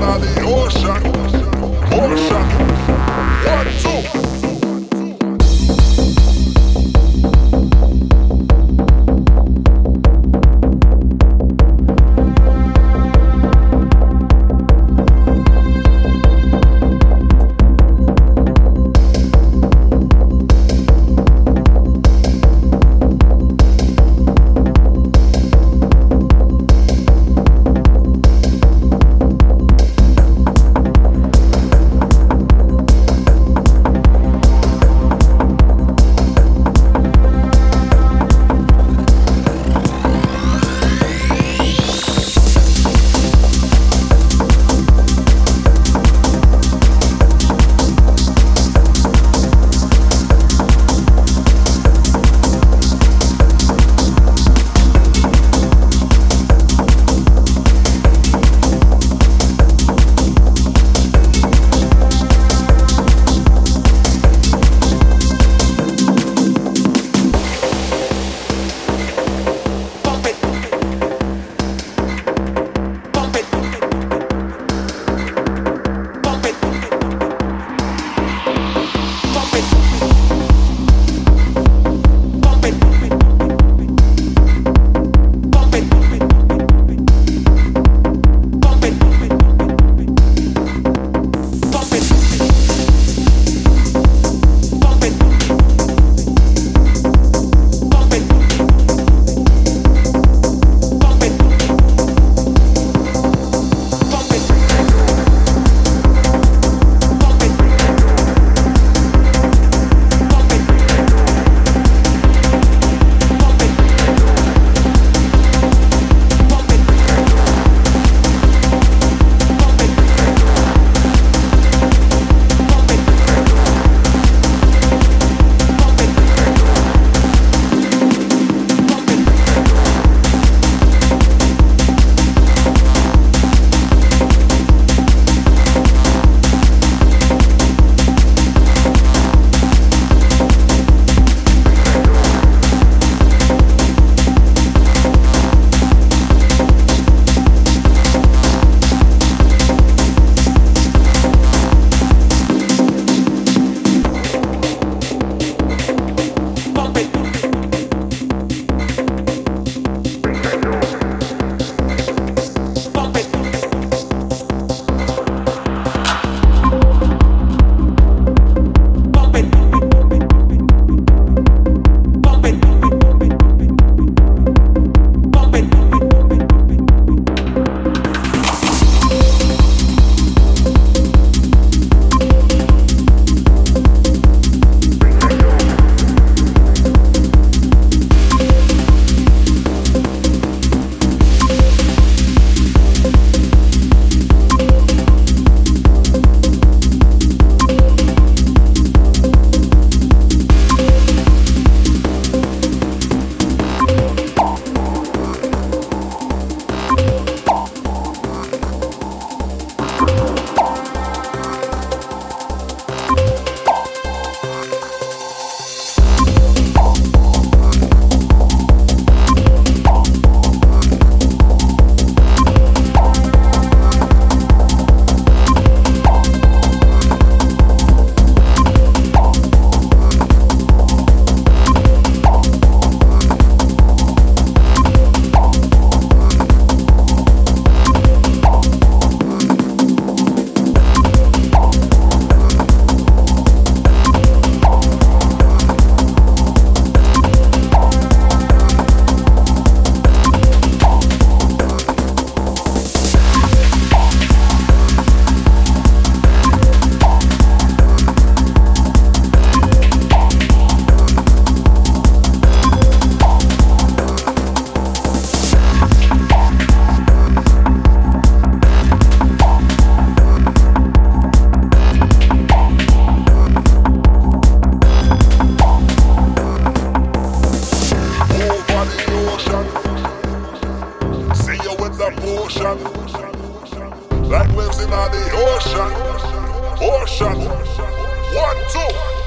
na di ocean, ocean. Like waves in the ocean. Ocean. One, two.